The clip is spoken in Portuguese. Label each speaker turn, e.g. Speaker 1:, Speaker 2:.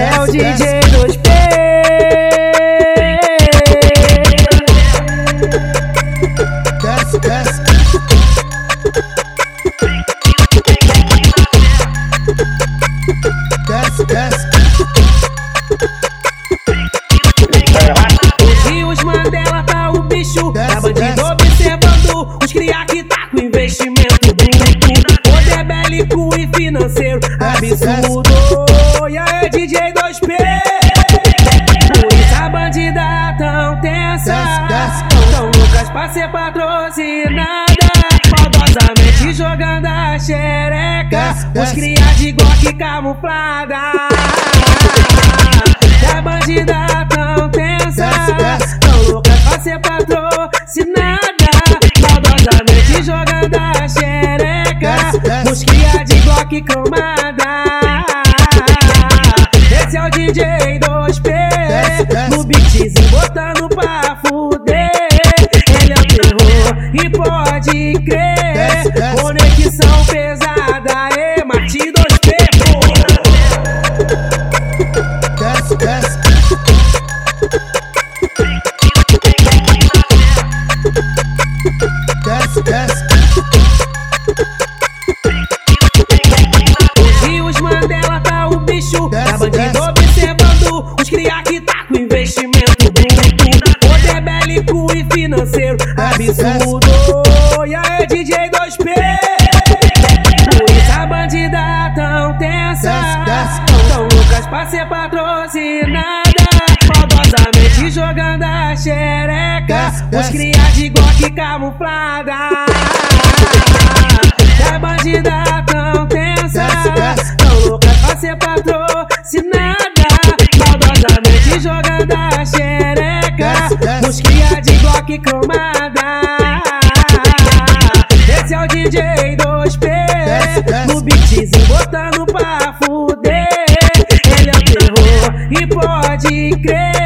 Speaker 1: É o DJ dos P.
Speaker 2: Desce, desce. Desce, desce.
Speaker 1: Hoje os Mandela tá o bicho. Tá bandido observando os cria que tá com investimento bruto. Hoje é bélico e financeiro absurdo. E aí, DJ 2P? Por isso a bandida tão tensa. Tão loucas pra ser patrocinada. Maldosamente jogando a xereca. Os cria de Glock camuflada. E a bandida tão tensa. Tão louca pra ser patrocinada. Maldosamente jogando a xereca. Os cria de Glock cromada. No beatzinho botando pra fuder. Ele é o terror e pode crer. Financeiro absurdo. E aí, DJ 2P? Por isso a bandida tão tensa. Tão loucas pra ser patrocinada. Maldosamente jogando a xereca. Os cria de Glock camuflada. E a bandida Glock cromada. Esse é o DJ 2P. No beatzinho botando pra fuder. Ele é o terror e pode crer.